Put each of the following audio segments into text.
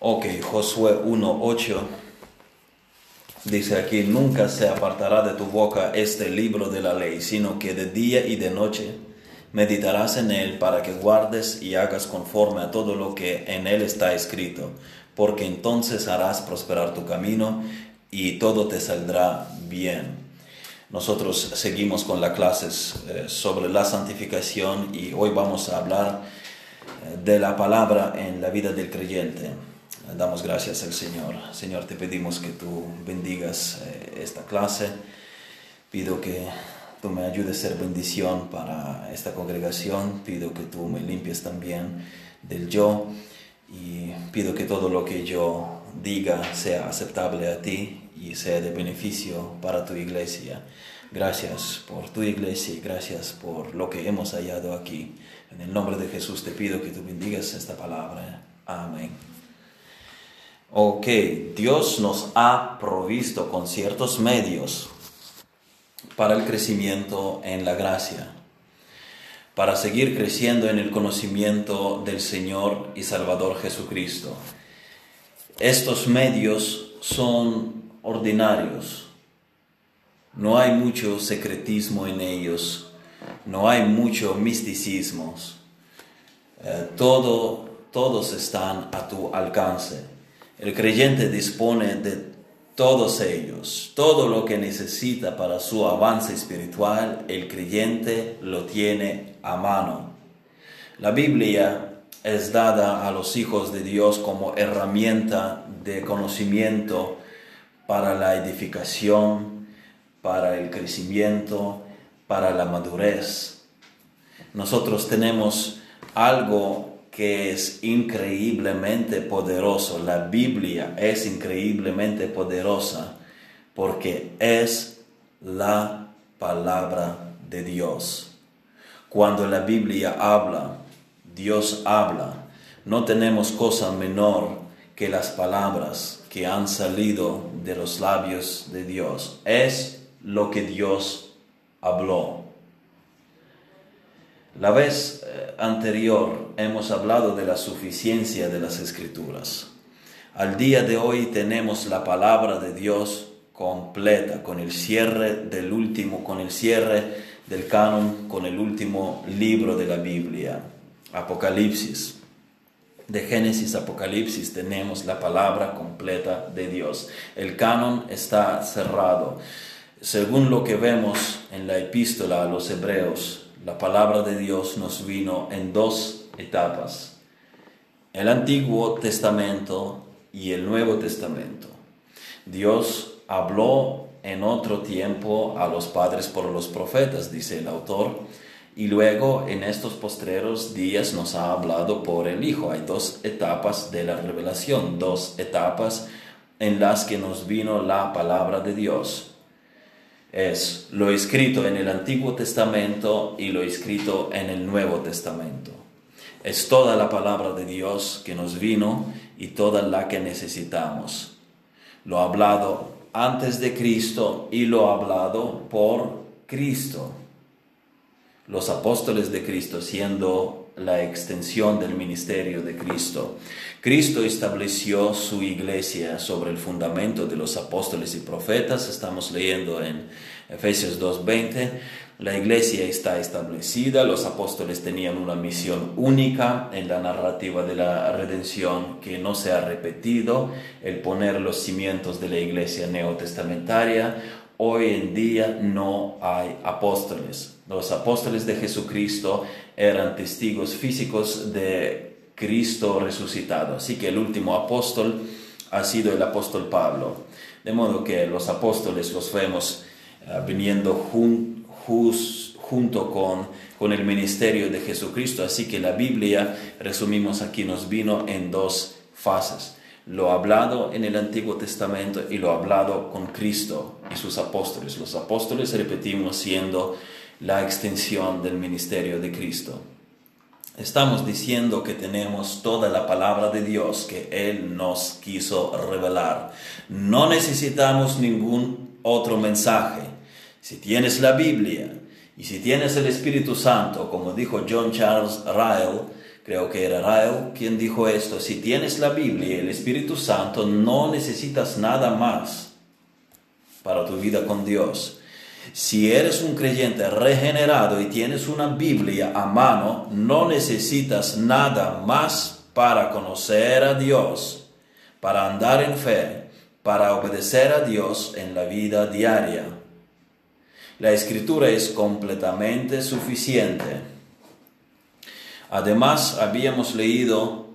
Ok, Josué 1.8 dice aquí, nunca se apartará de tu boca este libro de la ley, sino que de día y de noche meditarás en él para que guardes y hagas conforme a todo lo que en él está escrito, porque entonces harás prosperar tu camino y todo te saldrá bien. Nosotros seguimos con las clases eh, sobre la santificación y hoy vamos a hablar eh, de la palabra en la vida del creyente. Damos gracias al Señor. Señor, te pedimos que tú bendigas eh, esta clase. Pido que tú me ayudes a ser bendición para esta congregación. Pido que tú me limpies también del yo. Y pido que todo lo que yo diga sea aceptable a ti y sea de beneficio para tu iglesia. Gracias por tu iglesia y gracias por lo que hemos hallado aquí. En el nombre de Jesús te pido que tú bendigas esta palabra. Amén. Ok, Dios nos ha provisto con ciertos medios para el crecimiento en la gracia, para seguir creciendo en el conocimiento del Señor y Salvador Jesucristo. Estos medios son ordinarios, no hay mucho secretismo en ellos, no hay mucho misticismo, eh, todo, todos están a tu alcance el creyente dispone de todos ellos, todo lo que necesita para su avance espiritual, el creyente lo tiene a mano. La Biblia es dada a los hijos de Dios como herramienta de conocimiento para la edificación, para el crecimiento, para la madurez. Nosotros tenemos algo que es increíblemente poderoso. La Biblia es increíblemente poderosa porque es la palabra de Dios. Cuando la Biblia habla, Dios habla. No tenemos cosa menor que las palabras que han salido de los labios de Dios. Es lo que Dios habló. La vez eh, anterior hemos hablado de la suficiencia de las escrituras. Al día de hoy tenemos la palabra de Dios completa, con el cierre del último, con el cierre del canon, con el último libro de la Biblia, Apocalipsis. De Génesis Apocalipsis tenemos la palabra completa de Dios. El canon está cerrado. Según lo que vemos en la epístola a los hebreos, la palabra de Dios nos vino en dos etapas, el Antiguo Testamento y el Nuevo Testamento. Dios habló en otro tiempo a los padres por los profetas, dice el autor, y luego en estos postreros días nos ha hablado por el Hijo. Hay dos etapas de la revelación, dos etapas en las que nos vino la palabra de Dios es lo escrito en el Antiguo Testamento y lo escrito en el Nuevo Testamento. Es toda la palabra de Dios que nos vino y toda la que necesitamos. Lo ha hablado antes de Cristo y lo ha hablado por Cristo. Los apóstoles de Cristo siendo la extensión del ministerio de Cristo. Cristo estableció su iglesia sobre el fundamento de los apóstoles y profetas. Estamos leyendo en Efesios 2.20. La iglesia está establecida, los apóstoles tenían una misión única en la narrativa de la redención que no se ha repetido, el poner los cimientos de la iglesia neotestamentaria. Hoy en día no hay apóstoles. Los apóstoles de Jesucristo eran testigos físicos de Cristo resucitado. Así que el último apóstol ha sido el apóstol Pablo. De modo que los apóstoles los vemos eh, viniendo junto con, con el ministerio de Jesucristo. Así que la Biblia, resumimos aquí, nos vino en dos fases. Lo hablado en el Antiguo Testamento y lo hablado con Cristo y sus apóstoles. Los apóstoles, repetimos, siendo la extensión del ministerio de Cristo. Estamos diciendo que tenemos toda la palabra de Dios que Él nos quiso revelar. No necesitamos ningún otro mensaje. Si tienes la Biblia y si tienes el Espíritu Santo, como dijo John Charles Ryle, Creo que era Rael quien dijo esto. Si tienes la Biblia y el Espíritu Santo, no necesitas nada más para tu vida con Dios. Si eres un creyente regenerado y tienes una Biblia a mano, no necesitas nada más para conocer a Dios, para andar en fe, para obedecer a Dios en la vida diaria. La escritura es completamente suficiente Además, habíamos leído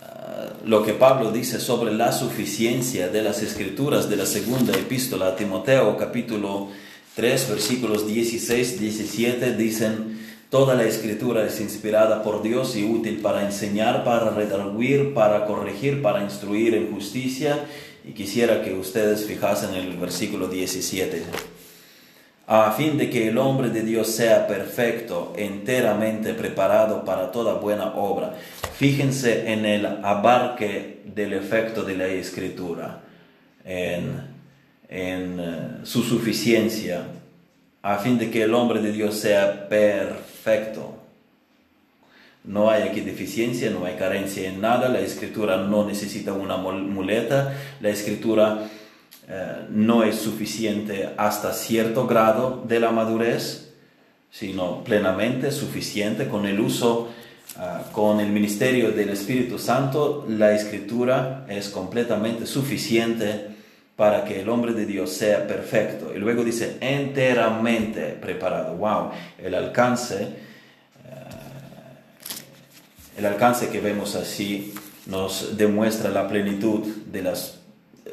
ah, lo que Pablo dice sobre la suficiencia de las escrituras de la segunda epístola a Timoteo, capítulo 3, versículos 16, 17, dicen, Toda la escritura es inspirada por Dios y útil para enseñar, para redarguir, para corregir, para instruir en justicia. Y quisiera que ustedes fijasen en el versículo 17 a fin de que el hombre de Dios sea perfecto, enteramente preparado para toda buena obra. Fíjense en el abarque del efecto de la escritura, en, eh, su suficiencia, a fin de que el hombre de Dios sea perfecto. No hay aquí deficiencia, no hay carencia en nada, la escritura no necesita una muleta, la escritura eh, no es suficiente hasta cierto grado de la madurez, sino plenamente suficiente con el uso, eh, con el ministerio del Espíritu Santo, la escritura es completamente suficiente para que el hombre de Dios sea perfecto. Y luego dice, enteramente preparado. Wow, el alcance, eh, el alcance que vemos así nos demuestra la plenitud de las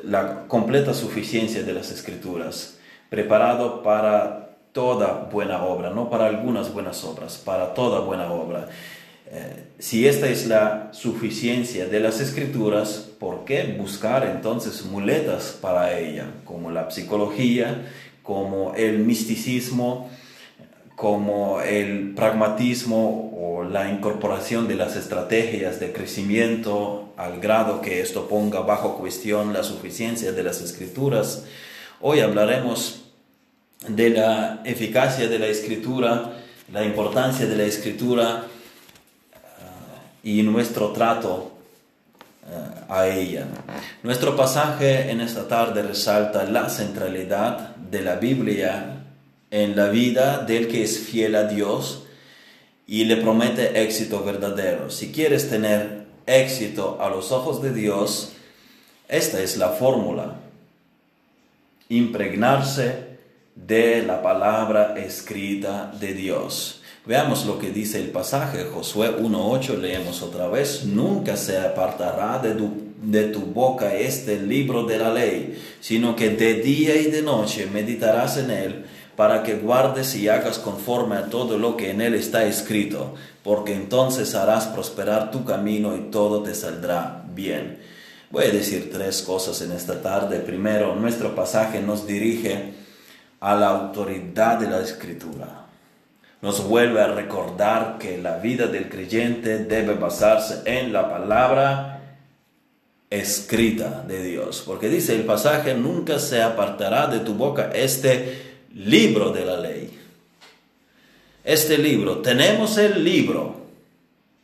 la completa suficiencia de las escrituras, preparado para toda buena obra, no para algunas buenas obras, para toda buena obra. Eh, si esta es la suficiencia de las escrituras, ¿por qué buscar entonces muletas para ella, como la psicología, como el misticismo, como el pragmatismo o la incorporación de las estrategias de crecimiento al grado que esto ponga bajo cuestión la suficiencia de las escrituras. Hoy hablaremos de la eficacia de la escritura, la importancia de la escritura eh, y nuestro trato eh, a ella. Nuestro pasaje en esta tarde resalta la centralidad de la Biblia en la vida del que es fiel a Dios y le promete éxito verdadero. Si quieres tener éxito a los ojos de Dios, esta es la fórmula. Impregnarse de la palabra escrita de Dios. Veamos lo que dice el pasaje, Josué 1.8, leemos otra vez, nunca se apartará de tu, de tu boca este libro de la ley, sino que de día y de noche meditarás en él para que guardes y hagas conforme a todo lo que en él está escrito, porque entonces harás prosperar tu camino y todo te saldrá bien. Voy a decir tres cosas en esta tarde. Primero, nuestro pasaje nos dirige a la autoridad de la escritura. Nos vuelve a recordar que la vida del creyente debe basarse en la palabra escrita de Dios. Porque dice el pasaje, nunca se apartará de tu boca este libro de la ley. Este libro, tenemos el libro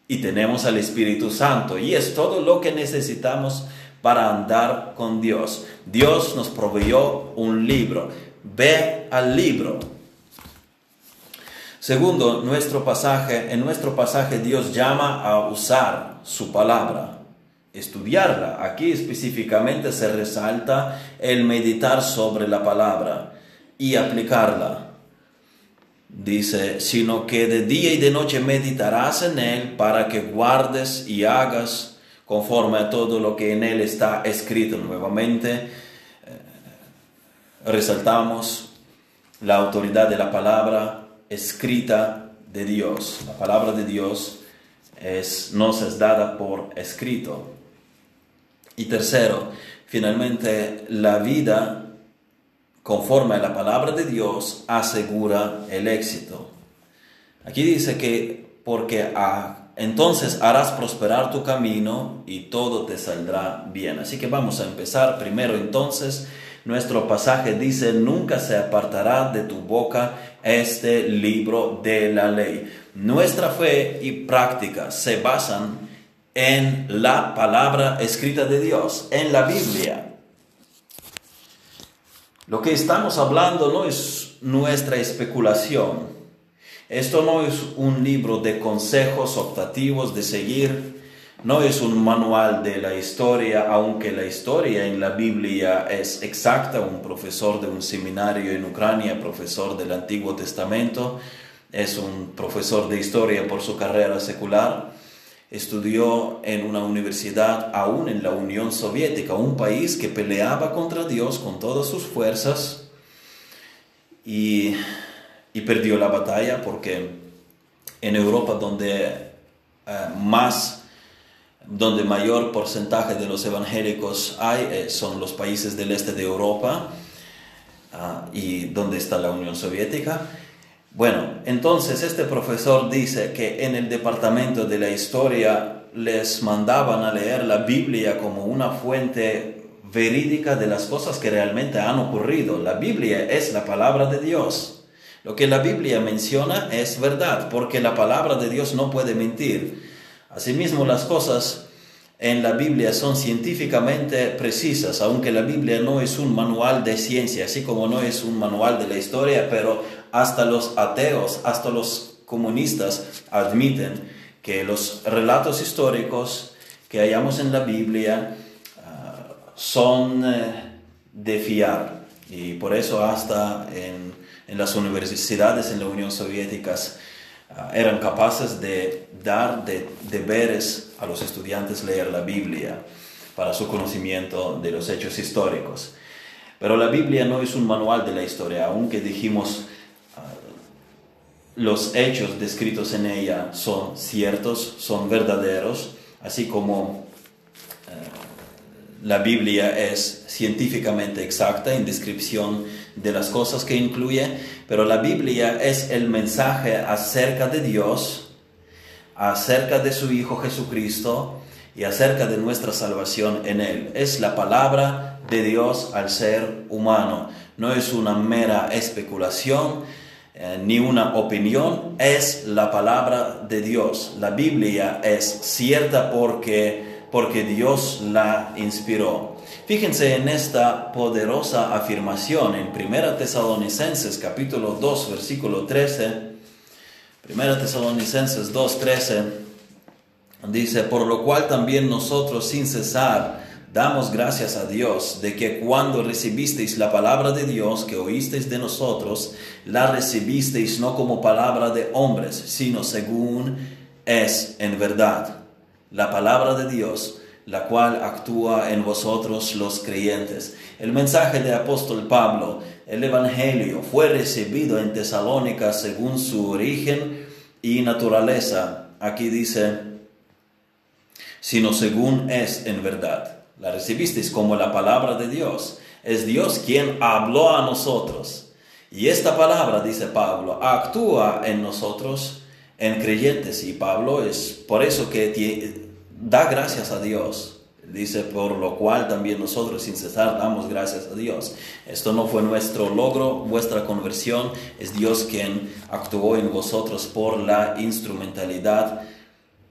y tenemos al Espíritu Santo y es todo lo que necesitamos para andar con Dios. Dios nos proveyó un libro. Ve al libro. Segundo, nuestro pasaje, en nuestro pasaje Dios llama a usar su palabra, estudiarla. Aquí específicamente se resalta el meditar sobre la palabra y aplicarla. Dice, sino que de día y de noche meditarás en él para que guardes y hagas conforme a todo lo que en él está escrito. Nuevamente, eh, resaltamos la autoridad de la palabra escrita de Dios. La palabra de Dios es, nos es dada por escrito. Y tercero, finalmente, la vida conforme a la palabra de Dios, asegura el éxito. Aquí dice que porque entonces harás prosperar tu camino y todo te saldrá bien. Así que vamos a empezar primero entonces. Nuestro pasaje dice, nunca se apartará de tu boca este libro de la ley. nuestra fe y práctica se basan en la palabra escrita de Dios, en la Biblia. Lo que estamos hablando no es nuestra especulación. Esto no es un libro de consejos optativos de seguir, no es un manual de la historia, aunque la historia en la Biblia es exacta. Un profesor de un seminario en Ucrania, profesor del Antiguo Testamento, es un profesor de historia por su carrera secular. Estudió en una universidad aún en la Unión Soviética, un país que peleaba contra Dios con todas sus fuerzas y, perdió la batalla porque en Europa donde eh, más donde mayor porcentaje de los evangélicos hay eh, son los países del este de Europa ah, y donde está la Unión Soviética. Bueno, entonces este profesor dice que en el departamento de la historia les mandaban a leer la Biblia como una fuente verídica de las cosas que realmente han ocurrido. La Biblia es la palabra de Dios. Lo que la Biblia menciona es verdad, porque la palabra de Dios no puede mentir. Asimismo, las cosas en la Biblia son científicamente precisas, aunque la Biblia no es un manual de ciencia, así como no es un manual de la historia, pero hasta los ateos, hasta los comunistas admiten que los relatos históricos que hallamos en la Biblia ah, son eh, de fiar. Y por eso hasta en, en, las universidades en la Unión Soviética ah, eran capaces de dar de, deberes a los estudiantes leer la Biblia para su conocimiento de los hechos históricos. Pero la Biblia no es un manual de la historia, aunque dijimos los hechos descritos en ella son ciertos, son verdaderos, así como eh, la Biblia es científicamente exacta en descripción de las cosas que incluye, pero la Biblia es el mensaje acerca de Dios, acerca de su Hijo Jesucristo y acerca de nuestra salvación en Él. Es la palabra de Dios al ser humano, no es una mera especulación, eh, ni una opinión, es la palabra de Dios. La Biblia es cierta porque, porque Dios la inspiró. Fíjense en esta poderosa afirmación en 1 Tesalonicenses capítulo 2 versículo 13. 1 Tesalonicenses 2, 13 dice, por lo cual también nosotros sin cesar Damos gracias a Dios de que cuando recibisteis la palabra de Dios que oísteis de nosotros, la recibisteis no como palabra de hombres, sino según es en verdad la palabra de Dios, la cual actúa en vosotros los creyentes. El mensaje de apóstol Pablo, el Evangelio, fue recibido en Tesalónica según su origen y naturaleza. Aquí dice, sino según es en verdad la recibisteis como la palabra de Dios. Es Dios quien habló a nosotros. Y esta palabra, dice Pablo, actúa en nosotros, en creyentes. Y Pablo es por eso que da gracias a Dios. Dice, por lo cual también nosotros sin cesar damos gracias a Dios. Esto no fue nuestro logro, vuestra conversión. Es Dios quien actuó en vosotros por la instrumentalidad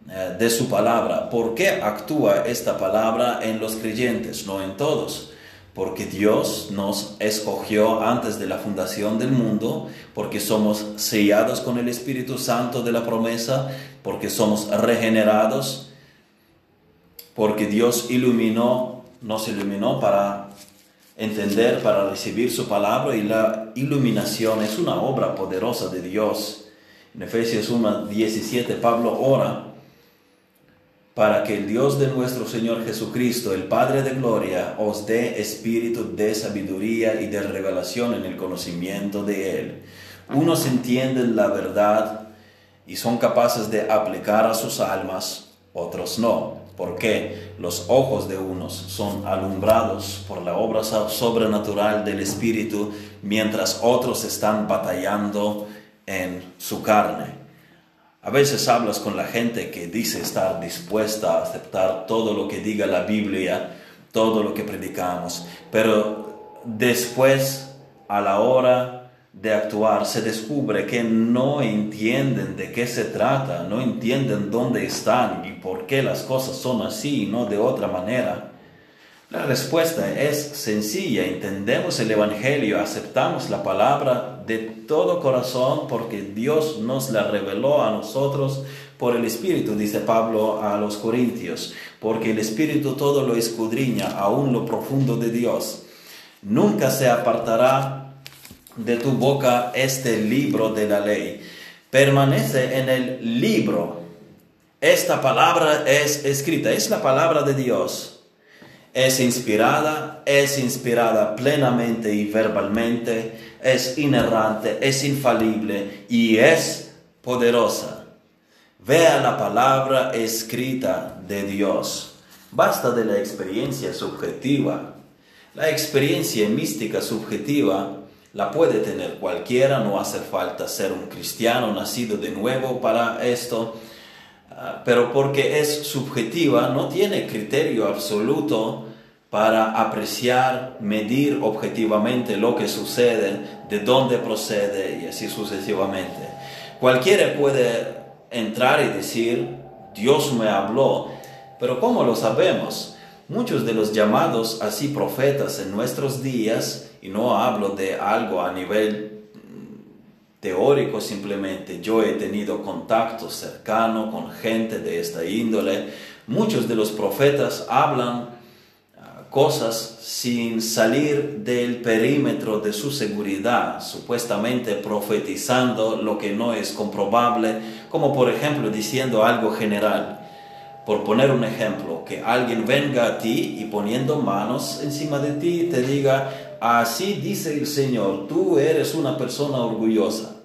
de su palabra. ¿Por qué actúa esta palabra en los creyentes, no en todos? Porque Dios nos escogió antes de la fundación del mundo, porque somos sellados con el Espíritu Santo de la promesa, porque somos regenerados, porque Dios iluminó, nos iluminó para entender, para recibir su palabra y la iluminación es una obra poderosa de Dios. En Efesios 1, 17 Pablo ora para que el Dios de nuestro Señor Jesucristo, el Padre de Gloria, os dé espíritu de sabiduría y de revelación en el conocimiento de Él. Unos entienden la verdad y son capaces de aplicar a sus almas, otros no, porque los ojos de unos son alumbrados por la obra sobrenatural del Espíritu, mientras otros están batallando en su carne. A veces hablas con la gente que dice estar dispuesta a aceptar todo lo que diga la Biblia, todo lo que predicamos, pero después, a la hora de actuar, se descubre que no entienden de qué se trata, no entienden dónde están y por qué las cosas son así y no de otra manera, la respuesta es sencilla, entendemos el Evangelio, aceptamos la palabra de todo corazón porque Dios nos la reveló a nosotros por el Espíritu, dice Pablo a los Corintios, porque el Espíritu todo lo escudriña, aún lo profundo de Dios. Nunca se apartará de tu boca este libro de la ley. Permanece en el libro. Esta palabra es escrita, es la palabra de Dios es inspirada, es inspirada plenamente y verbalmente, es inerrante, es infalible y es poderosa. Vea la palabra escrita de Dios. Basta de la experiencia subjetiva. La experiencia mística subjetiva la puede tener cualquiera, no hace falta ser un cristiano nacido de nuevo para esto Ah, pero porque es subjetiva, no tiene criterio absoluto para apreciar, medir objetivamente lo que sucede, de dónde procede y así sucesivamente. Cualquiera puede entrar y decir, Dios me habló, pero ¿cómo lo sabemos? Muchos de los llamados así profetas en nuestros días, y no hablo de algo a nivel teórico simplemente. Yo he tenido contacto cercano con gente de esta índole. Muchos de los profetas hablan cosas sin salir del perímetro de su seguridad, supuestamente profetizando lo que no es comprobable, como por ejemplo diciendo algo general. Por poner un ejemplo, que alguien venga a ti y poniendo manos encima de ti te diga, así dice el Señor, tú eres una persona orgullosa.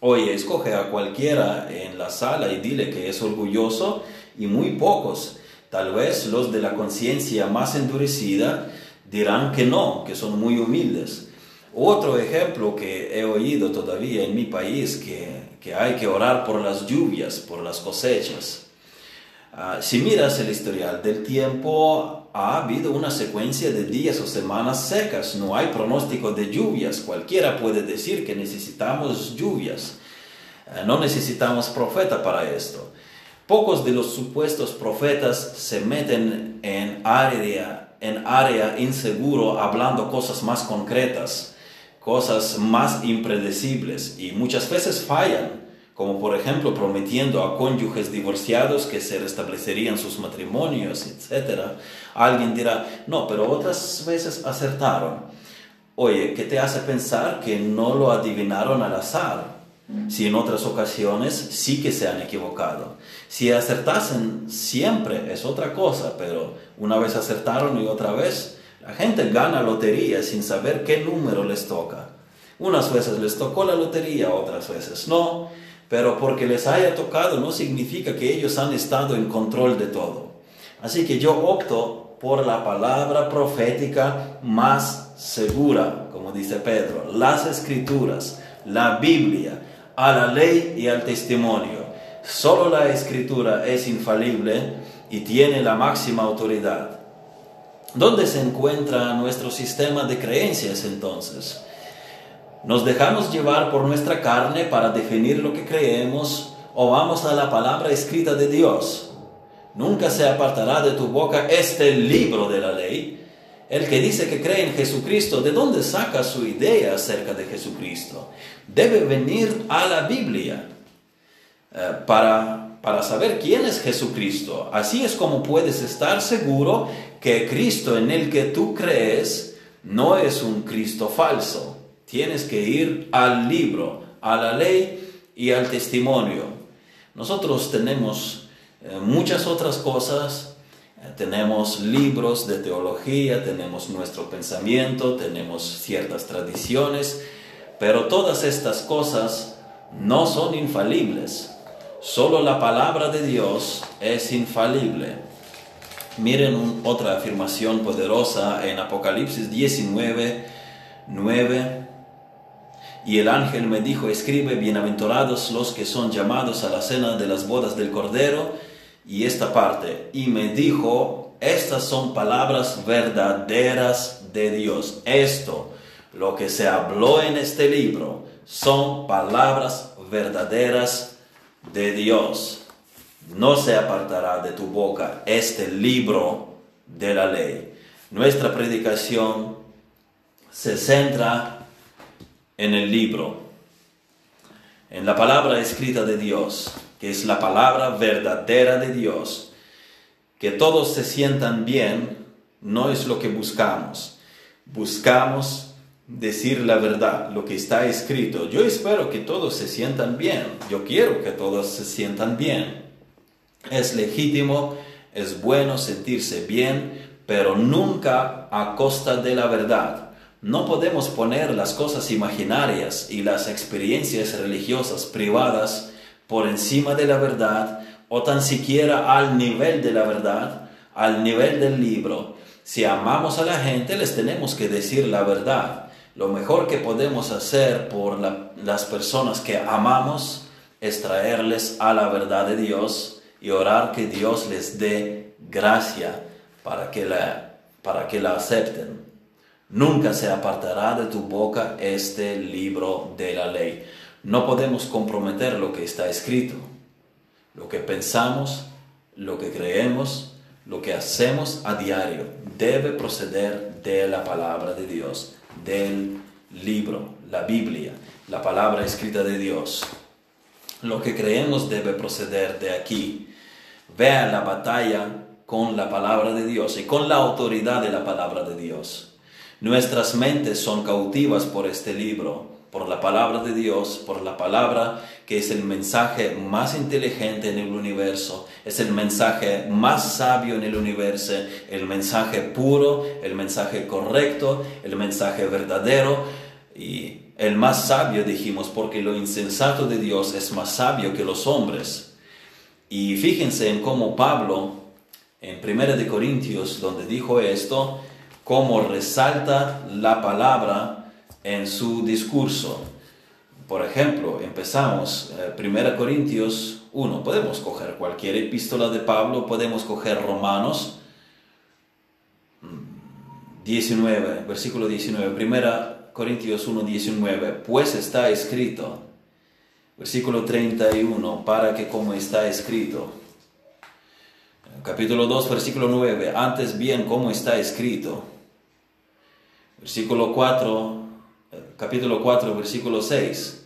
Oye, escoge a cualquiera en la sala y dile que es orgulloso y muy pocos, tal vez los de la conciencia más endurecida, dirán que no, que son muy humildes. Otro ejemplo que he oído todavía en mi país, que, que hay que orar por las lluvias, por las cosechas. Ah, si miras el historial del tiempo, ha habido una secuencia de días o semanas secas, no hay pronóstico de lluvias, cualquiera puede decir que necesitamos lluvias, eh, no necesitamos profeta para esto. Pocos de los supuestos profetas se meten en área, en área inseguro hablando cosas más concretas, cosas más impredecibles y muchas veces fallan como por ejemplo prometiendo a cónyuges divorciados que se restablecerían sus matrimonios, etc. Alguien dirá, no, pero otras veces acertaron. Oye, ¿qué te hace pensar que no lo adivinaron al azar? Si en otras ocasiones sí que se han equivocado. Si acertasen siempre es otra cosa, pero una vez acertaron y otra vez, la gente gana lotería sin saber qué número les toca. Unas veces les tocó la lotería, otras veces no pero porque les haya tocado no significa que ellos han estado en control de todo. Así que yo opto por la palabra profética más segura, como dice Pedro, las escrituras, la Biblia, a la ley y al testimonio. Solo la escritura es infalible y tiene la máxima autoridad. ¿Dónde se encuentra nuestro sistema de creencias entonces? ¿Nos dejamos llevar por nuestra carne para definir lo que creemos o vamos a la palabra escrita de Dios? Nunca se apartará de tu boca este libro de la ley. El que dice que cree en Jesucristo, ¿de dónde saca su idea acerca de Jesucristo? Debe venir a la Biblia eh, para, para saber quién es Jesucristo. Así es como puedes estar seguro que Cristo en el que tú crees no es un Cristo falso Tienes que ir al libro, a la ley y al testimonio. Nosotros tenemos eh, muchas otras cosas, eh, tenemos libros de teología, tenemos nuestro pensamiento, tenemos ciertas tradiciones, pero todas estas cosas no son infalibles. Solo la palabra de Dios es infalible. Miren otra afirmación poderosa en Apocalipsis 19, 9. Y el ángel me dijo, escribe, bienaventurados los que son llamados a la cena de las bodas del Cordero. Y esta parte, y me dijo, estas son palabras verdaderas de Dios. Esto lo que se habló en este libro son palabras verdaderas de Dios. No se apartará de tu boca este libro de la ley. Nuestra predicación se centra en el libro, en la palabra escrita de Dios, que es la palabra verdadera de Dios. Que todos se sientan bien no es lo que buscamos. Buscamos decir la verdad, lo que está escrito. Yo espero que todos se sientan bien. Yo quiero que todos se sientan bien. Es legítimo, es bueno sentirse bien, pero nunca a costa de la verdad. No podemos poner las cosas imaginarias y las experiencias religiosas privadas por encima de la verdad o tan siquiera al nivel de la verdad, al nivel del libro. Si amamos a la gente, les tenemos que decir la verdad. Lo mejor que podemos hacer por las personas que amamos es traerles a la verdad de Dios y orar que Dios les dé gracia para que la, para que la acepten. Nunca se apartará de tu boca este libro de la ley. No podemos comprometer lo que está escrito. Lo que pensamos, lo que creemos, lo que hacemos a diario debe proceder de la palabra de Dios, del libro, la Biblia, la palabra escrita de Dios. Lo que creemos debe proceder de aquí. Vea la batalla con la palabra de Dios y con la autoridad de la palabra de Dios. Nuestras mentes son cautivas por este libro, por la palabra de Dios, por la palabra que es el mensaje más inteligente en el universo, es el mensaje más sabio en el universo, el mensaje puro, el mensaje correcto, el mensaje verdadero y el más sabio dijimos porque lo insensato de Dios es más sabio que los hombres. Y fíjense en cómo Pablo en 1 de Corintios, donde dijo esto, cómo resalta la palabra en su discurso. Por ejemplo, empezamos 1 eh, Corintios 1. Podemos coger cualquier epístola de Pablo, podemos coger Romanos 19, mm, versículo 19. 1 Corintios 1, 19. Pues está escrito. Versículo 31. Para que como está escrito capítulo 2, versículo 9, antes bien como está escrito. Versículo 4, capítulo 4, versículo 6,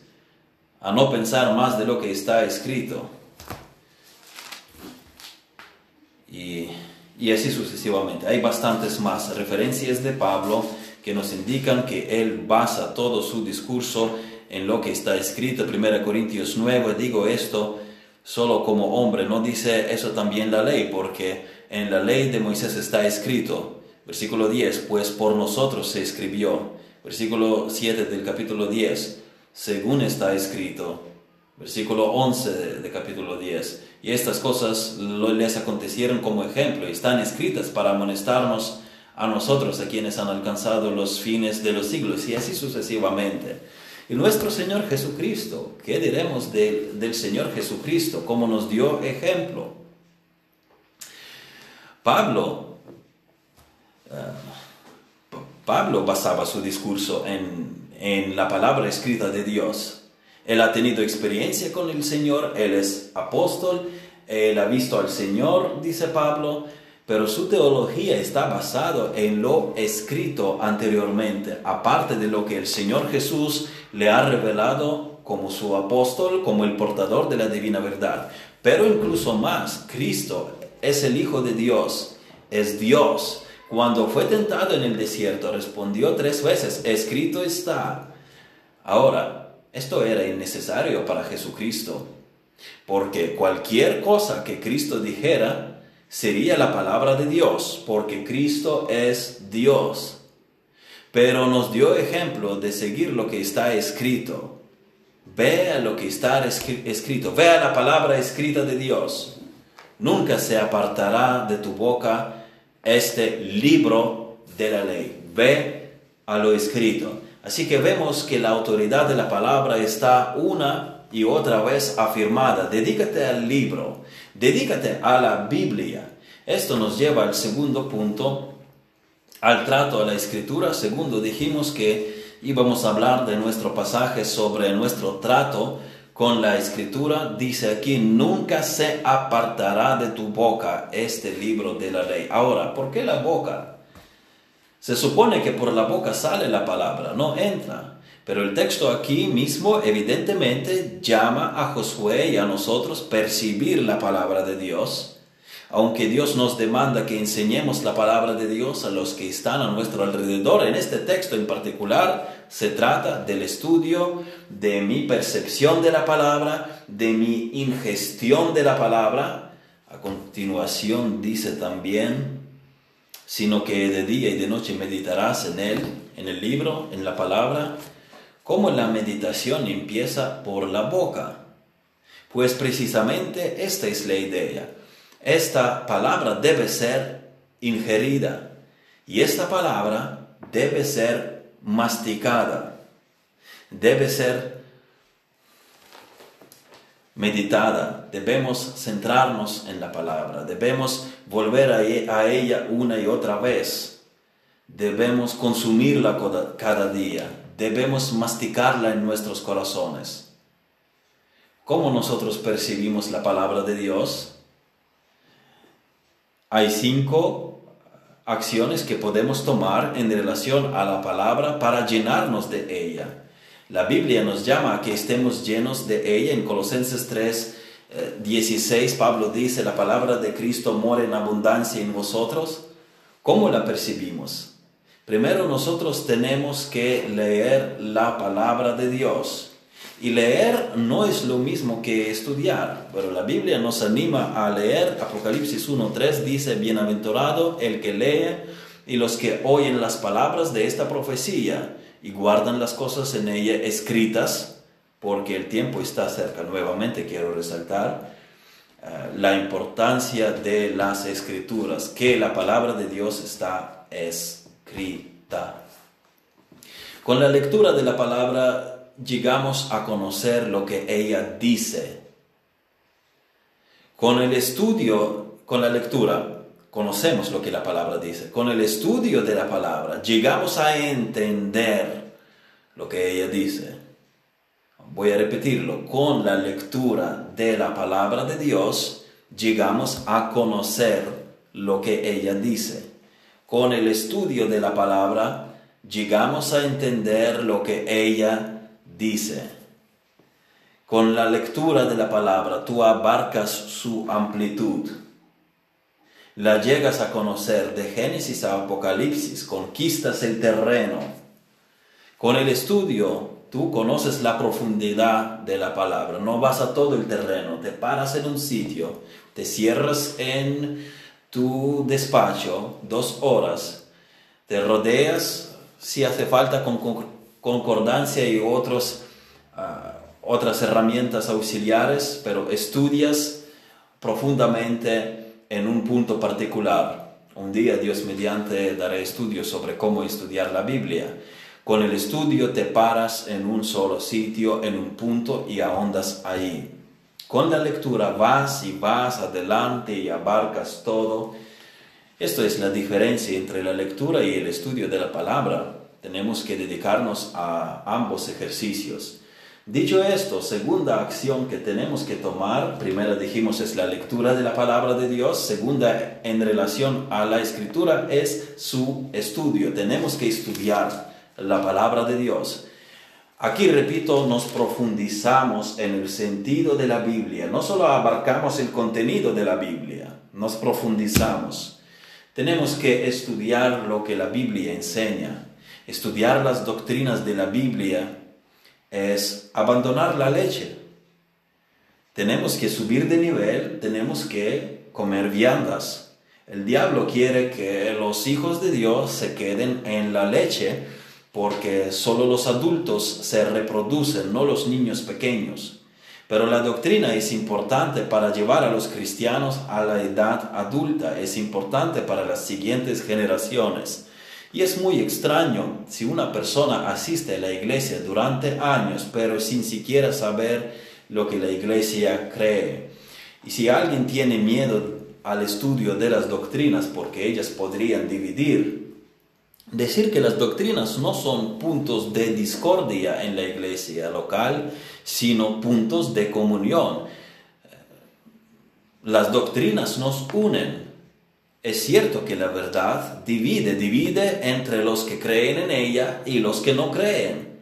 a no pensar más de lo que está escrito. Y, y así sucesivamente. Hay bastantes más referencias de Pablo que nos indican que él basa todo su discurso en lo que está escrito. 1 Corintios 9, digo esto solo como hombre. No dice eso también la ley, porque en la ley de Moisés está escrito, versículo 10, pues por nosotros se escribió. Versículo 7 del capítulo 10, según está escrito. Versículo 11 de, capítulo 10. Y estas cosas les acontecieron como ejemplo y están escritas para amonestarnos a nosotros, a quienes han alcanzado los fines de los siglos, y así sucesivamente. Y nuestro Señor Jesucristo, ¿qué diremos del Señor Jesucristo? ¿Cómo nos dio ejemplo? Pablo, Pablo basaba su discurso en, en la palabra escrita de Dios. Él ha tenido experiencia con el Señor, él es apóstol, él ha visto al Señor, dice Pablo, pero su teología está basada en lo escrito anteriormente, aparte de lo que el Señor Jesús le ha revelado como su apóstol, como el portador de la divina verdad. Pero incluso más, Cristo es el Hijo de Dios, es Dios. Cuando fue tentado en el desierto, respondió tres veces, escrito está. Ahora, esto era innecesario para Jesucristo, porque cualquier cosa que Cristo dijera, sería la palabra de Dios, porque Cristo es Dios. Pero nos dio ejemplo de seguir lo que está escrito. Vea lo que está escrito, vea la palabra escrita de Dios. Nunca se apartará de tu boca este libro de la ley. Ve a lo escrito. Así que vemos que la autoridad de la palabra está una y otra vez afirmada. Dedícate al libro. Dedícate a la Biblia. Esto nos lleva al segundo punto, al trato a la escritura. Segundo, dijimos que y vamos a hablar de nuestro pasaje sobre nuestro trato con la escritura. Dice aquí, nunca se apartará de tu boca este libro de la ley. Ahora, ¿por qué la boca? Se supone que por la boca sale la palabra, no entra. Pero el texto aquí mismo evidentemente llama a Josué y a nosotros percibir la palabra de Dios aunque Dios nos demanda que enseñemos la palabra de Dios a los que están a nuestro alrededor, en este texto en particular se trata del estudio de mi percepción de la palabra, de mi ingestión de la palabra. A continuación dice también, sino que de día y de noche meditarás en él, en el libro, en la palabra, como la meditación empieza por la boca. Pues precisamente esta es la idea esta palabra debe ser ingerida y esta palabra debe ser masticada, debe ser meditada, debemos centrarnos en la palabra, debemos volver a ella una y otra vez, debemos consumirla cada día, debemos masticarla en nuestros corazones. ¿Cómo nosotros percibimos la palabra de Dios? Hay cinco acciones que podemos tomar en relación a la palabra para llenarnos de ella. La Biblia nos llama a que estemos llenos de ella. En Colosenses 3, 16, eh, Pablo dice, la palabra de Cristo mora en abundancia en vosotros. ¿Cómo la percibimos? Primero nosotros tenemos que leer la palabra de Dios. Y leer no es lo mismo que estudiar, pero la Biblia nos anima a leer. Apocalipsis 1.3 dice, bienaventurado el que lee y los que oyen las palabras de esta profecía y guardan las cosas en ella escritas, porque el tiempo está cerca. Nuevamente quiero resaltar eh, la importancia de las escrituras, que la palabra de Dios está escrita. Con la lectura de la palabra llegamos a conocer lo que ella dice. Con el estudio, con la lectura, conocemos lo que la palabra dice. Con el estudio de la palabra, llegamos a entender lo que ella dice. Voy a repetirlo. Con la lectura de la palabra de Dios, llegamos a conocer lo que ella dice. Con el estudio de la palabra, llegamos a entender lo que ella dice, con la lectura de la palabra tú abarcas su amplitud, la llegas a conocer de Génesis a Apocalipsis, conquistas el terreno. Con el estudio tú conoces la profundidad de la palabra, no vas a todo el terreno, te paras en un sitio, te cierras en tu despacho dos horas, te rodeas si hace falta con concordancia y otros, ah, otras herramientas auxiliares, pero estudias profundamente en un punto particular. Un día Dios mediante daré estudios sobre cómo estudiar la Biblia. Con el estudio te paras en un solo sitio, en un punto y ahondas ahí. Con la lectura vas y vas adelante y abarcas todo. Esto es la diferencia entre la lectura y el estudio de la palabra tenemos que dedicarnos a ambos ejercicios. Dicho esto, segunda acción que tenemos que tomar, primera dijimos es la lectura de la palabra de Dios, segunda en relación a la escritura es su estudio. Tenemos que estudiar la palabra de Dios. Aquí, repito, nos profundizamos en el sentido de la Biblia. No solo abarcamos el contenido de la Biblia, nos profundizamos. Tenemos que estudiar lo que la Biblia enseña. Estudiar las doctrinas de la Biblia es abandonar la leche. Tenemos que subir de nivel, tenemos que comer viandas. El diablo quiere que los hijos de Dios se queden en la leche porque solo los adultos se reproducen, no los niños pequeños. Pero la doctrina es importante para llevar a los cristianos a la edad adulta, es importante para las siguientes generaciones. Y es muy extraño si una persona asiste a la iglesia durante años, pero sin siquiera saber lo que la iglesia cree. Y si alguien tiene miedo al estudio de las doctrinas porque ellas podrían dividir, decir que las doctrinas no son puntos de discordia en la iglesia local, sino puntos de comunión. Las doctrinas nos unen. Es cierto que la verdad divide, divide entre los que creen en ella y los que no creen.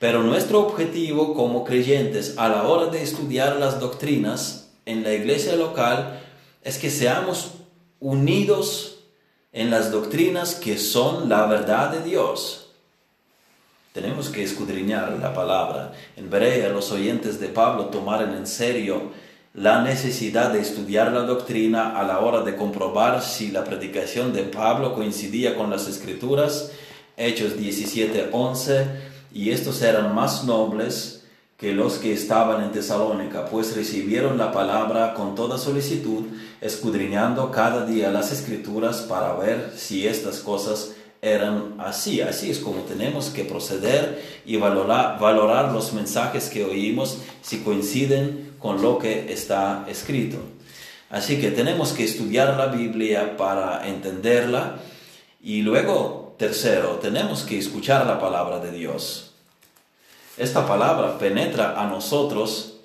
Pero nuestro objetivo como creyentes a la hora de estudiar las doctrinas en la iglesia local es que seamos unidos en las doctrinas que son la verdad de Dios. Tenemos que escudriñar la palabra. En Berea los oyentes de Pablo tomaron en serio la necesidad de estudiar la doctrina a la hora de comprobar si la predicación de Pablo coincidía con las escrituras. Hechos 17:11 y estos eran más nobles que los que estaban en Tesalónica, pues recibieron la palabra con toda solicitud, escudriñando cada día las escrituras para ver si estas cosas eran así. Así es como tenemos que proceder y valorar, valorar los mensajes que oímos si coinciden con lo que está escrito. Así que tenemos que estudiar la Biblia para entenderla y luego, tercero, tenemos que escuchar la palabra de Dios. Esta palabra penetra a nosotros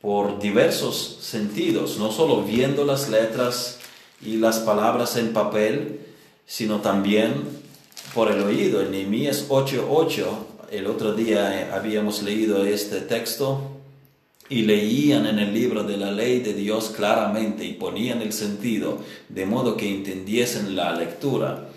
por diversos sentidos, no solo viendo las letras y las palabras en papel, sino también por el oído. En Nehemías 8:8, el otro día habíamos leído este texto y leían en el libro de la ley de Dios claramente y ponían el sentido, de modo que entendiesen la lectura.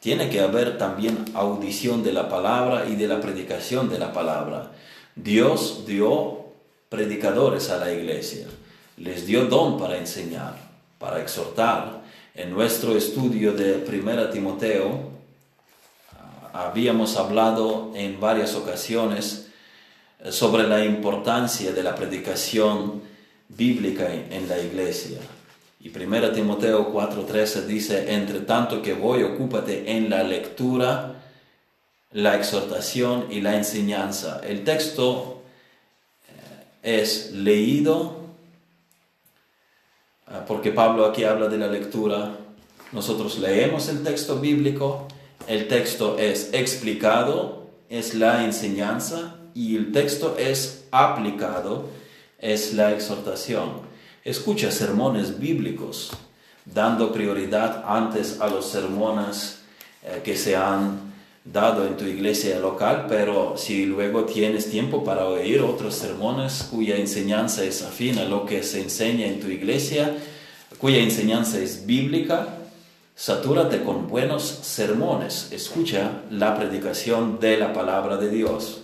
Tiene que haber también audición de la palabra y de la predicación de la palabra. Dios dio predicadores a la iglesia, les dio don para enseñar, para exhortar. En nuestro estudio de Primera Timoteo, habíamos hablado en varias ocasiones sobre la importancia de la predicación bíblica en la iglesia. Y 1 Timoteo 4:13 dice, entre tanto que voy, ocúpate en la lectura, la exhortación y la enseñanza. El texto eh, es leído, ah, porque Pablo aquí habla de la lectura. Nosotros leemos el texto bíblico, el texto es explicado, es la enseñanza y el texto es aplicado, es la exhortación. Escucha sermones bíblicos, dando prioridad antes a los sermones eh, que se han dado en tu iglesia local, pero si luego tienes tiempo para oír otros sermones cuya enseñanza es afín a lo que se enseña en tu iglesia, cuya enseñanza es bíblica, Satúrate con buenos sermones, escucha la predicación de la palabra de Dios.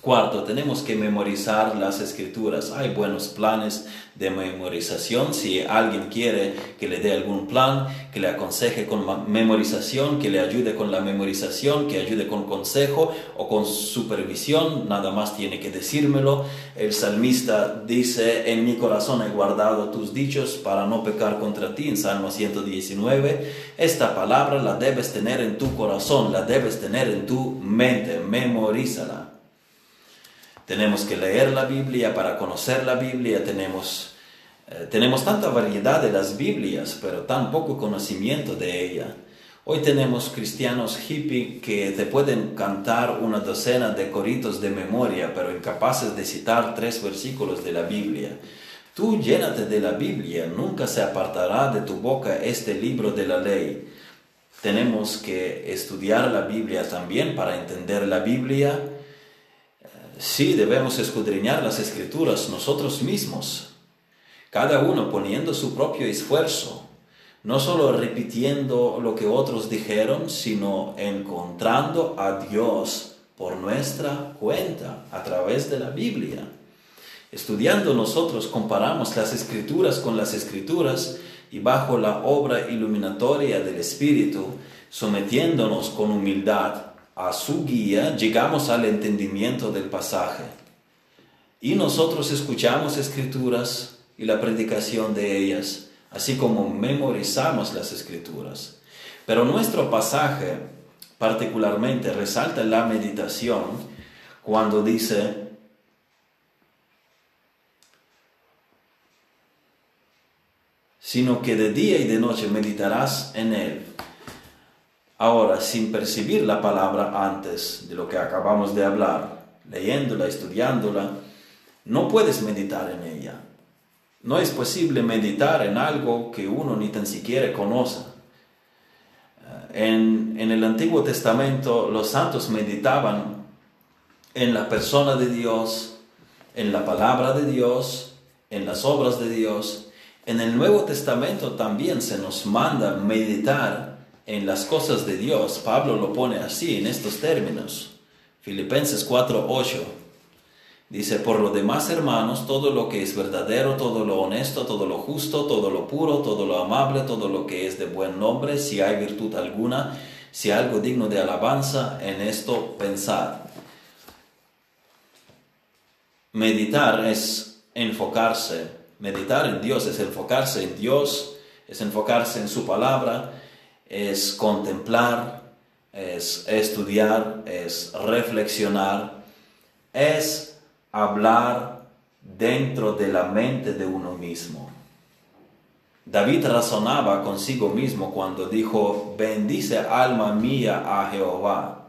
Cuarto, tenemos que memorizar las escrituras. Hay buenos planes de memorización. Si alguien quiere que le dé algún plan, que le aconseje con memorización, que le ayude con la memorización, que ayude con consejo o con supervisión, nada más tiene que decírmelo. El salmista dice, en mi corazón he guardado tus dichos para no pecar contra ti, en Salmo 119. Esta palabra la debes tener en tu corazón, la debes tener en tu mente, memorízala. Tenemos que leer la Biblia para conocer la Biblia. Tenemos, eh, tenemos tanta variedad de las Biblias, pero tan poco conocimiento de ella. Hoy tenemos cristianos hippie que te pueden cantar una docena de coritos de memoria, pero incapaces de citar tres versículos de la Biblia. Tú llénate de la Biblia, nunca se apartará de tu boca este libro de la ley. Tenemos que estudiar la Biblia también para entender la Biblia Sí, debemos escudriñar las escrituras nosotros mismos, cada uno poniendo su propio esfuerzo, no solo repitiendo lo que otros dijeron, sino encontrando a Dios por nuestra cuenta a través de la Biblia. Estudiando nosotros comparamos las escrituras con las escrituras y bajo la obra iluminatoria del Espíritu, sometiéndonos con humildad a su guía, llegamos al entendimiento del pasaje. Y nosotros escuchamos escrituras y la predicación de ellas, así como memorizamos las escrituras. Pero nuestro pasaje particularmente resalta la meditación cuando dice, sino que de día y de noche meditarás en él Ahora, sin percibir la palabra antes de lo que acabamos de hablar, leyéndola, estudiándola, no puedes meditar en ella. No es posible meditar en algo que uno ni tan siquiera conoce. Eh, en, en el Antiguo Testamento los santos meditaban en la persona de Dios, en la palabra de Dios, en las obras de Dios. En el Nuevo Testamento también se nos manda meditar en las cosas de Dios. Pablo lo pone así, en estos términos. Filipenses 4:8 dice, por lo demás hermanos, todo lo que es verdadero, todo lo honesto, todo lo justo, todo lo puro, todo lo amable, todo lo que es de buen nombre, si hay virtud alguna, si hay algo digno de alabanza, en esto pensar. Meditar es enfocarse, meditar en Dios es enfocarse en Dios, es enfocarse en su palabra, es contemplar, es estudiar, es reflexionar, es hablar dentro de la mente de uno mismo. David razonaba consigo mismo cuando dijo, bendice alma mía a Jehová.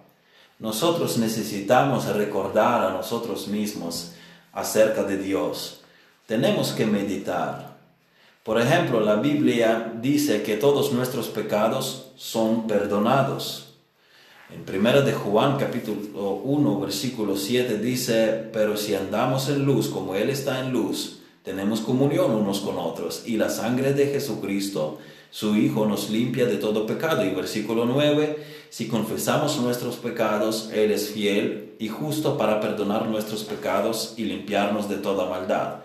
Nosotros necesitamos recordar a nosotros mismos acerca de Dios. Tenemos que meditar. Por ejemplo, la Biblia dice que todos nuestros pecados son perdonados. En 1 de Juan capítulo 1 versículo 7 dice, pero si andamos en luz como Él está en luz, tenemos comunión unos con otros y la sangre de Jesucristo, su Hijo, nos limpia de todo pecado. Y versículo 9, si confesamos nuestros pecados, Él es fiel y justo para perdonar nuestros pecados y limpiarnos de toda maldad.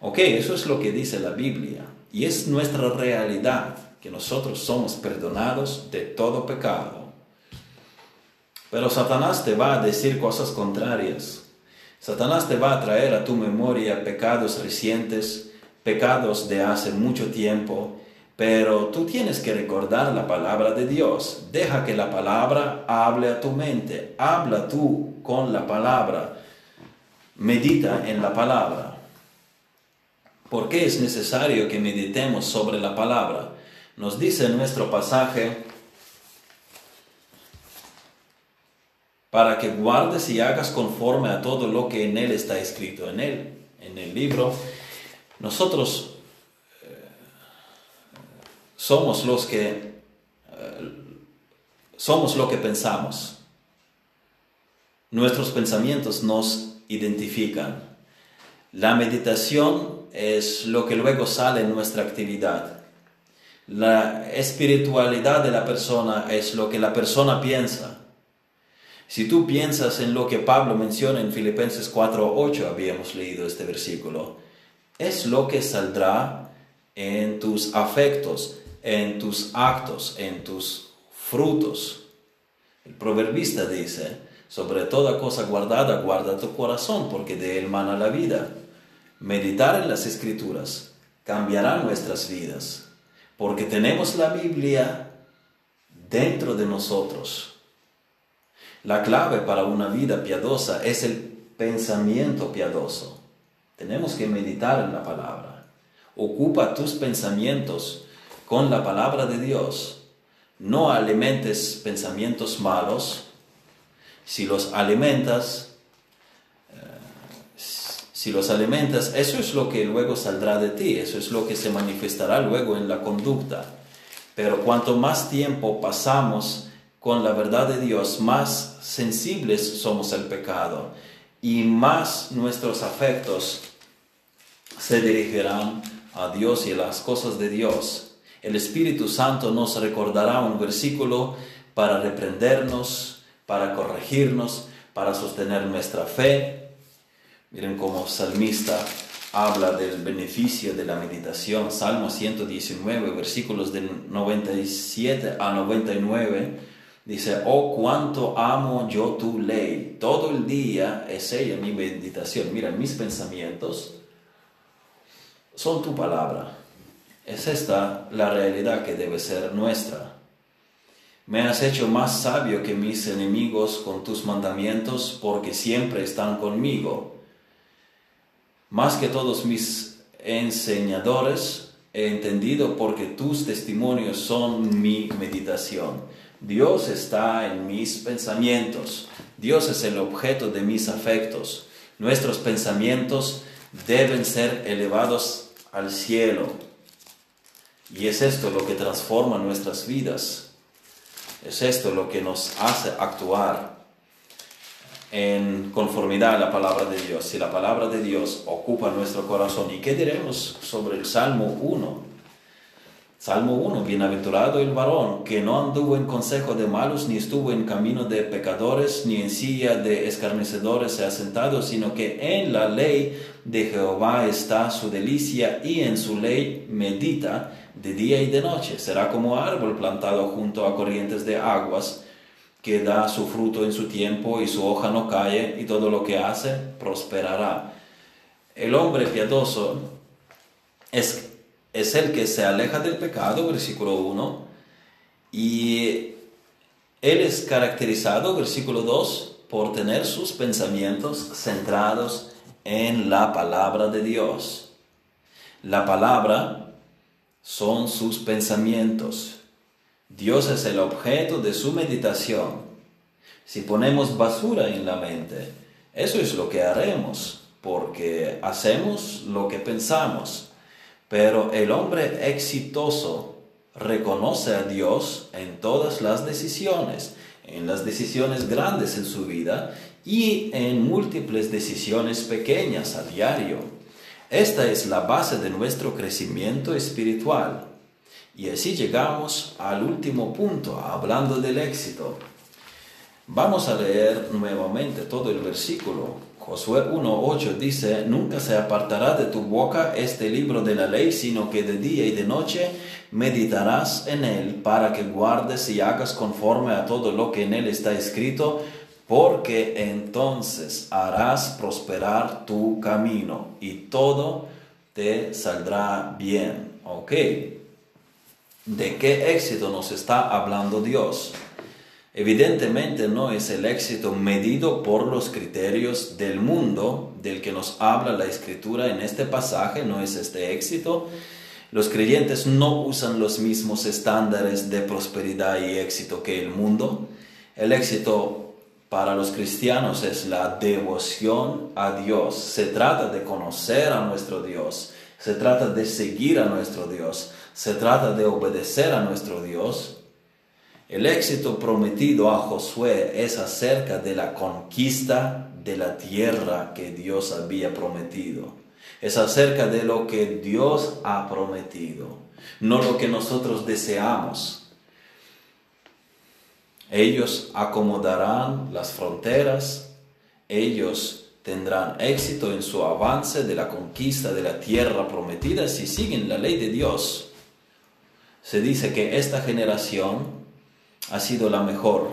Ok, eso es lo que dice la Biblia. Y es nuestra realidad que nosotros somos perdonados de todo pecado. Pero Satanás te va a decir cosas contrarias. Satanás te va a traer a tu memoria pecados recientes, pecados de hace mucho tiempo, pero tú tienes que recordar la palabra de Dios. Deja que la palabra hable a tu mente. Habla tú con la palabra. Medita en la palabra. ¿Por qué es necesario que meditemos sobre la palabra? Nos dice en nuestro pasaje para que guardes y hagas conforme a todo lo que en él está escrito, en él, en el libro. Nosotros eh, somos los que eh, somos lo que pensamos. Nuestros pensamientos nos identifican. La meditación es lo que luego sale en nuestra actividad. La espiritualidad de la persona es lo que la persona piensa. Si tú piensas en lo que Pablo menciona en Filipenses 4:8, habíamos leído este versículo, es lo que saldrá en tus afectos, en tus actos, en tus frutos. El proverbista dice, sobre toda cosa guardada, guarda tu corazón, porque de él mana la vida. Meditar en las escrituras cambiará nuestras vidas, porque tenemos la Biblia dentro de nosotros la clave para una vida piadosa es el pensamiento piadoso. Tenemos que meditar en la palabra. Ocupa tus pensamientos con la palabra de Dios. No alimentes pensamientos malos. Si los alimentas, si los alimentas, eso es lo que luego saldrá de ti, eso es lo que se manifestará luego en la conducta. Pero cuanto más tiempo pasamos con la verdad de Dios, más sensibles somos al pecado y más nuestros afectos se dirigirán a Dios y a las cosas de Dios. El Espíritu Santo nos recordará un versículo para reprendernos, para corregirnos, para sostener nuestra fe. Miren cómo salmista habla del beneficio de la meditación. Salmo 119, versículos del 97 a 99 Dice, oh, cuánto amo yo tu ley. Todo el día es ella mi meditación. Mira, mis pensamientos son tu palabra. Es esta la realidad que debe ser nuestra. Me has hecho más sabio que mis enemigos con tus mandamientos porque siempre están conmigo. Más que todos mis enseñadores he entendido porque tus testimonios son mi meditación. Dios está en mis pensamientos. Dios es el objeto de mis afectos. Nuestros pensamientos deben ser elevados al cielo. Y es esto lo que transforma nuestras vidas. Es esto lo que nos hace actuar en conformidad a la palabra de Dios. Si la palabra de Dios ocupa nuestro corazón, ¿y qué diremos sobre el Salmo 1? Salmo 1, bienaventurado el varón que no anduvo en consejo de malos, ni estuvo en camino de pecadores, ni en silla de escarnecedores se ha sentado, sino que en la ley de Jehová está su delicia y en su ley medita de día y de noche. Será como árbol plantado junto a corrientes de aguas, que da su fruto en su tiempo y su hoja no cae, y todo lo que hace prosperará. El hombre piadoso es es el que se aleja del pecado, versículo 1, y él es caracterizado, versículo 2, por tener sus pensamientos centrados en la palabra de Dios. La palabra son sus pensamientos. Dios es el objeto de su meditación. Si ponemos basura en la mente, eso es lo que haremos, porque hacemos lo que pensamos. Pero el hombre exitoso reconoce a Dios en todas las decisiones, en las decisiones grandes en su vida y en múltiples decisiones pequeñas a diario. Esta es la base de nuestro crecimiento espiritual. Y así llegamos al último punto, hablando del éxito. Vamos a leer nuevamente todo el versículo Josué 1.8 dice, nunca se apartará de tu boca este libro de la ley, sino que de día y de noche meditarás en él para que guardes y hagas conforme a todo lo que en él está escrito, porque entonces harás prosperar tu camino y todo te saldrá bien. ¿Ok? ¿De qué éxito nos está hablando Dios? Evidentemente no es el éxito medido por los criterios del mundo del que nos habla la escritura en este pasaje, no es este éxito. Los creyentes no usan los mismos estándares de prosperidad y éxito que el mundo. El éxito para los cristianos es la devoción a Dios. Se trata de conocer a nuestro Dios. Se trata de seguir a nuestro Dios. Se trata de obedecer a nuestro Dios el éxito prometido a Josué es acerca de la conquista de la tierra que Dios había prometido. Es acerca de lo que Dios ha prometido, no lo que nosotros deseamos. Ellos acomodarán las fronteras, ellos tendrán éxito en su avance de la conquista de la tierra prometida si siguen la ley de Dios. Se dice que esta generación ha sido la mejor.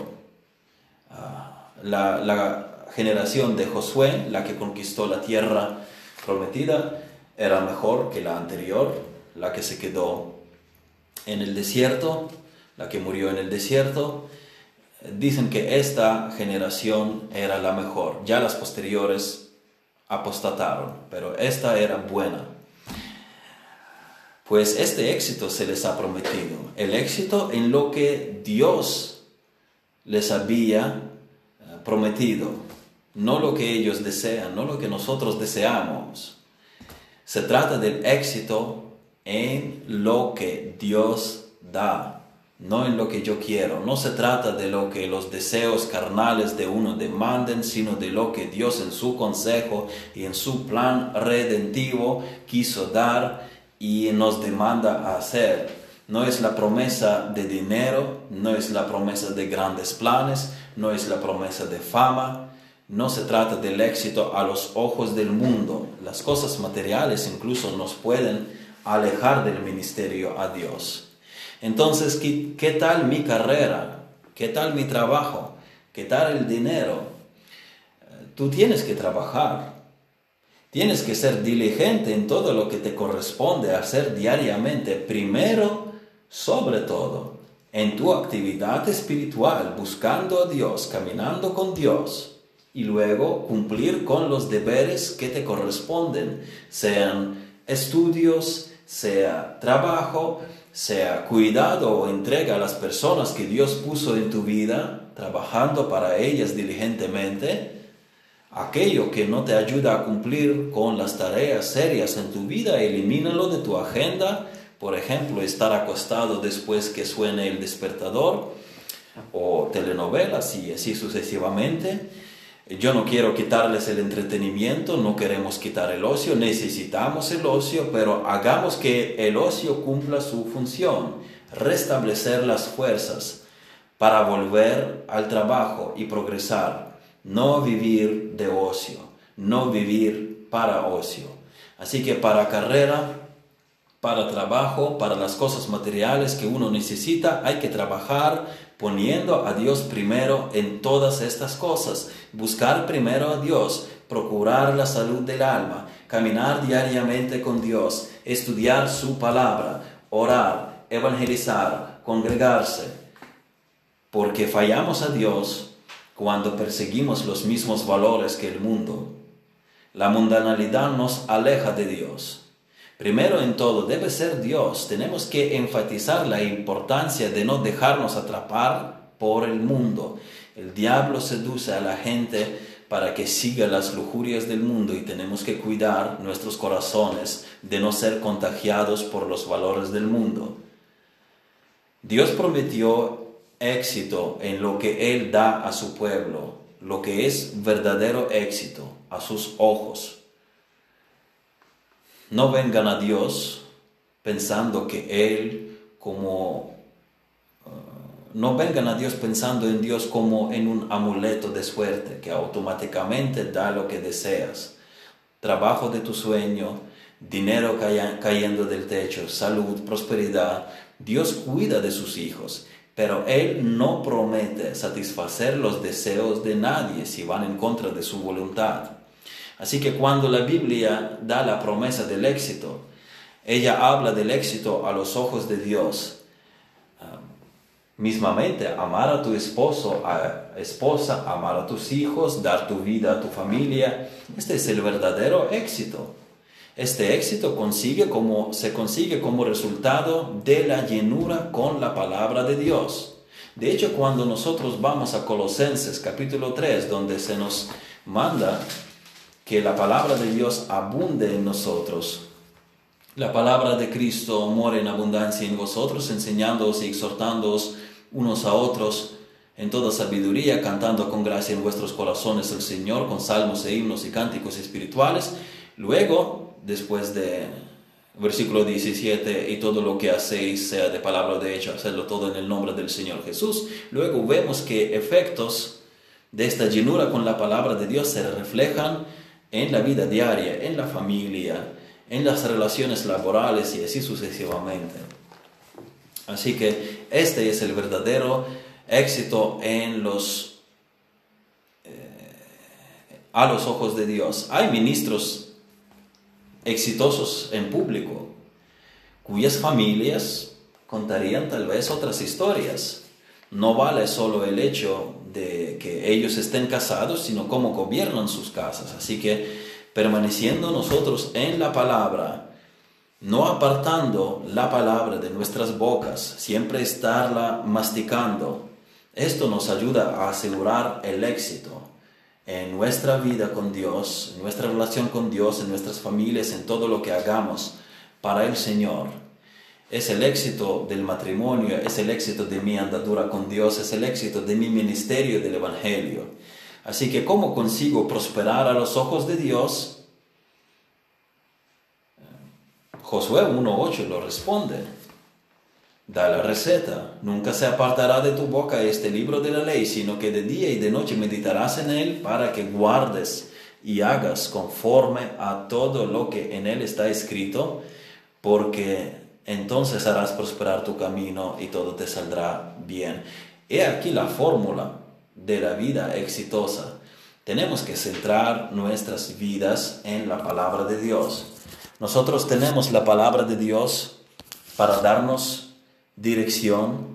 Ah, la, generación de Josué, la que conquistó la tierra prometida, era mejor que la anterior, la que se quedó en el desierto, la que murió en el desierto. Dicen que esta generación era la mejor. Ya las posteriores apostataron, pero esta era buena. Pues este éxito se les ha prometido, el éxito en lo que Dios les había eh, prometido, no lo que ellos desean, no lo que nosotros deseamos. Se trata del éxito en lo que Dios da, no en lo que yo quiero. No se trata de lo que los deseos carnales de uno demanden, sino de lo que Dios en su consejo y en su plan redentivo quiso dar y nos demanda hacer. No es la promesa de dinero, no es la promesa de grandes planes, no es la promesa de fama, no se trata del éxito a los ojos del mundo. Las cosas materiales incluso nos pueden alejar del ministerio a Dios. Entonces, ¿qué, qué tal mi carrera? ¿Qué tal mi trabajo? ¿Qué tal el dinero? Tú tienes que trabajar, Tienes que ser diligente en todo lo que te corresponde hacer diariamente, primero, sobre todo, en tu actividad espiritual, buscando a Dios, caminando con Dios, y luego cumplir con los deberes que te corresponden, sean estudios, sea trabajo, sea cuidado o entrega a las personas que Dios puso en tu vida, trabajando para ellas diligentemente, aquello que no te ayuda a cumplir con las tareas serias en tu vida, elimínalo de tu agenda. Por ejemplo, estar acostado después que suene el despertador o telenovelas y así sucesivamente. Yo no quiero quitarles el entretenimiento, no queremos quitar el ocio, necesitamos el ocio, pero hagamos que el ocio cumpla su función, restablecer las fuerzas para volver al trabajo y progresar, no vivir de ocio, no vivir para ocio. Así que para carrera, para trabajo, para las cosas materiales que uno necesita, hay que trabajar poniendo a Dios primero en todas estas cosas, buscar primero a Dios, procurar la salud del alma, caminar diariamente con Dios, estudiar su palabra, orar, evangelizar, congregarse, porque fallamos a Dios cuando perseguimos los mismos valores que el mundo. La mundanalidad nos aleja de Dios. Primero en todo debe ser Dios. Tenemos que enfatizar la importancia de no dejarnos atrapar por el mundo. El diablo seduce a la gente para que siga las lujurias del mundo y tenemos que cuidar nuestros corazones de no ser contagiados por los valores del mundo. Dios prometió éxito en lo que Él da a su pueblo, lo que es verdadero éxito a sus ojos. No vengan a Dios pensando que Él como... Uh, no vengan a Dios pensando en Dios como en un amuleto de suerte que automáticamente da lo que deseas. Trabajo de tu sueño, dinero cayendo del techo, salud, prosperidad. Dios cuida de sus hijos, pero Él no promete satisfacer los deseos de nadie si van en contra de su voluntad. Así que cuando la Biblia da la promesa del éxito, ella habla del éxito a los ojos de Dios. Ah, mismamente, amar a tu esposo, a esposa, amar a tus hijos, dar tu vida a tu familia, este es el verdadero éxito. Este éxito consigue como, se consigue como resultado de la llenura con la palabra de Dios. De hecho, cuando nosotros vamos a Colosenses capítulo 3, donde se nos manda que la palabra de Dios abunde en nosotros. La palabra de Cristo mora en abundancia en vosotros, enseñándoos y exhortándoos unos a otros en toda sabiduría, cantando con gracia en vuestros corazones el Señor con salmos e himnos y cánticos espirituales. Luego, después de versículo 17, y todo lo que hacéis sea de palabra de hecho, hacedlo todo en el nombre del Señor Jesús. Luego vemos que efectos de esta llenura con la palabra de Dios se reflejan en la vida diaria, en la familia, en las relaciones laborales y así sucesivamente. Así que este es el verdadero éxito en los, eh, a los ojos de Dios. Hay ministros exitosos en público cuyas familias contarían tal vez otras historias. No vale solo el hecho de que ellos estén casados, sino cómo gobiernan sus casas. Así que permaneciendo nosotros en la palabra, no apartando la palabra de nuestras bocas, siempre estarla masticando, esto nos ayuda a asegurar el éxito en nuestra vida con Dios, en nuestra relación con Dios, en nuestras familias, en todo lo que hagamos para el Señor es el éxito del matrimonio, es el éxito de mi andadura con Dios, es el éxito de mi ministerio del Evangelio. Así que, ¿cómo consigo prosperar a los ojos de Dios? Josué 1.8 lo responde. Da la receta. Nunca se apartará de tu boca este libro de la ley, sino que de día y de noche meditarás en él para que guardes y hagas conforme a todo lo que en él está escrito, porque entonces harás prosperar tu camino y todo te saldrá bien. He aquí la fórmula de la vida exitosa. Tenemos que centrar nuestras vidas en la palabra de Dios. Nosotros tenemos la palabra de Dios para darnos dirección.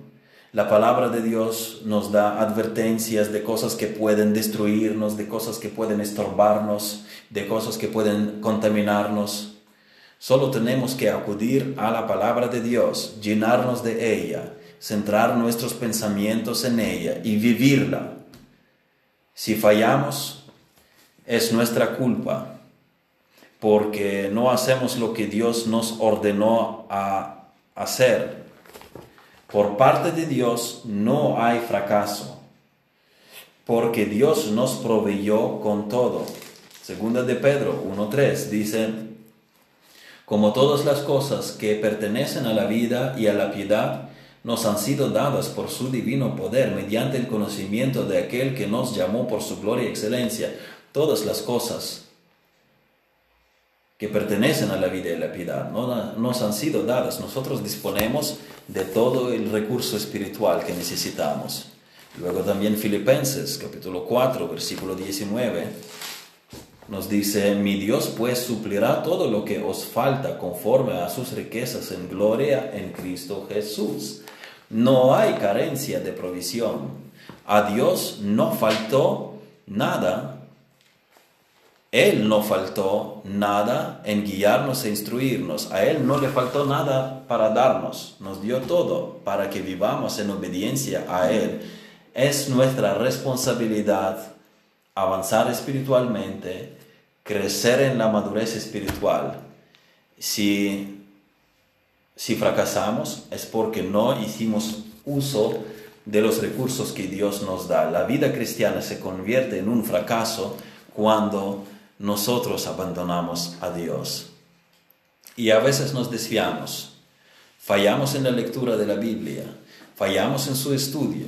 La palabra de Dios nos da advertencias de cosas que pueden destruirnos, de cosas que pueden estorbarnos, de cosas que pueden contaminarnos. Solo tenemos que acudir a la palabra de Dios, llenarnos de ella, centrar nuestros pensamientos en ella y vivirla. Si fallamos, es nuestra culpa, porque no hacemos lo que Dios nos ordenó a hacer. Por parte de Dios no hay fracaso, porque Dios nos proveyó con todo. Segunda de Pedro 1.3 dice, como todas las cosas que pertenecen a la vida y a la piedad, nos han sido dadas por su divino poder mediante el conocimiento de aquel que nos llamó por su gloria y excelencia. Todas las cosas que pertenecen a la vida y la piedad no, nos han sido dadas. Nosotros disponemos de todo el recurso espiritual que necesitamos. Luego también Filipenses capítulo 4 versículo 19 nos dice, mi Dios pues suplirá todo lo que os falta conforme a sus riquezas en gloria en Cristo Jesús. No hay carencia de provisión. A Dios no faltó nada. Él no faltó nada en guiarnos e instruirnos. A Él no le faltó nada para darnos. Nos dio todo para que vivamos en obediencia a Él. Es nuestra responsabilidad avanzar espiritualmente crecer en la madurez espiritual. Si, si fracasamos es porque no hicimos uso de los recursos que Dios nos da. La vida cristiana se convierte en un fracaso cuando nosotros abandonamos a Dios. Y a veces nos desviamos. Fallamos en la lectura de la Biblia, fallamos en su estudio,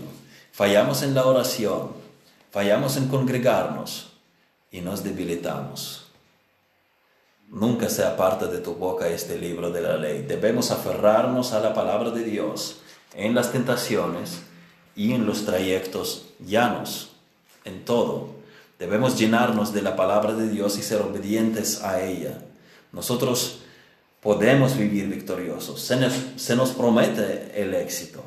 fallamos en la oración, fallamos en congregarnos, y nos debilitamos. Nunca se aparta de tu boca este libro de la ley. Debemos aferrarnos a la palabra de Dios en las tentaciones y en los trayectos llanos, en todo. Debemos llenarnos de la palabra de Dios y ser obedientes a ella. Nosotros podemos vivir victoriosos. Se nos, se nos promete el éxito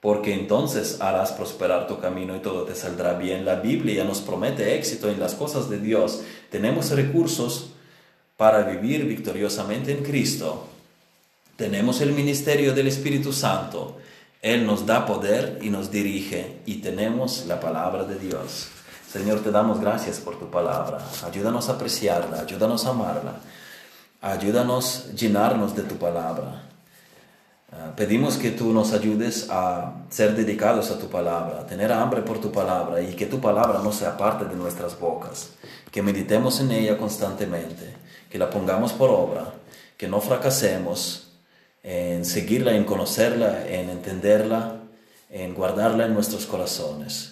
porque entonces harás prosperar tu camino y todo te saldrá bien. La Biblia nos promete éxito en las cosas de Dios. Tenemos recursos para vivir victoriosamente en Cristo. Tenemos el ministerio del Espíritu Santo. Él nos da poder y nos dirige y tenemos la palabra de Dios. Señor, te damos gracias por tu palabra. Ayúdanos a apreciarla, ayúdanos a amarla. Ayúdanos a llenarnos de tu palabra. Ah, pedimos que tú nos ayudes a ser dedicados a tu palabra, a tener hambre por tu palabra y que tu palabra no sea parte de nuestras bocas, que meditemos en ella constantemente, que la pongamos por obra, que no fracasemos en seguirla, en conocerla, en entenderla, en guardarla en nuestros corazones.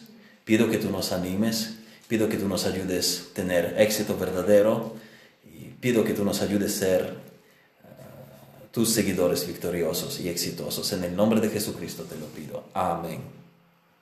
Pido que tú nos animes, pido que tú nos ayudes a tener éxito verdadero y pido que tú nos ayudes a ser tus seguidores victoriosos y exitosos. En el nombre de Jesucristo te lo pido. Amén.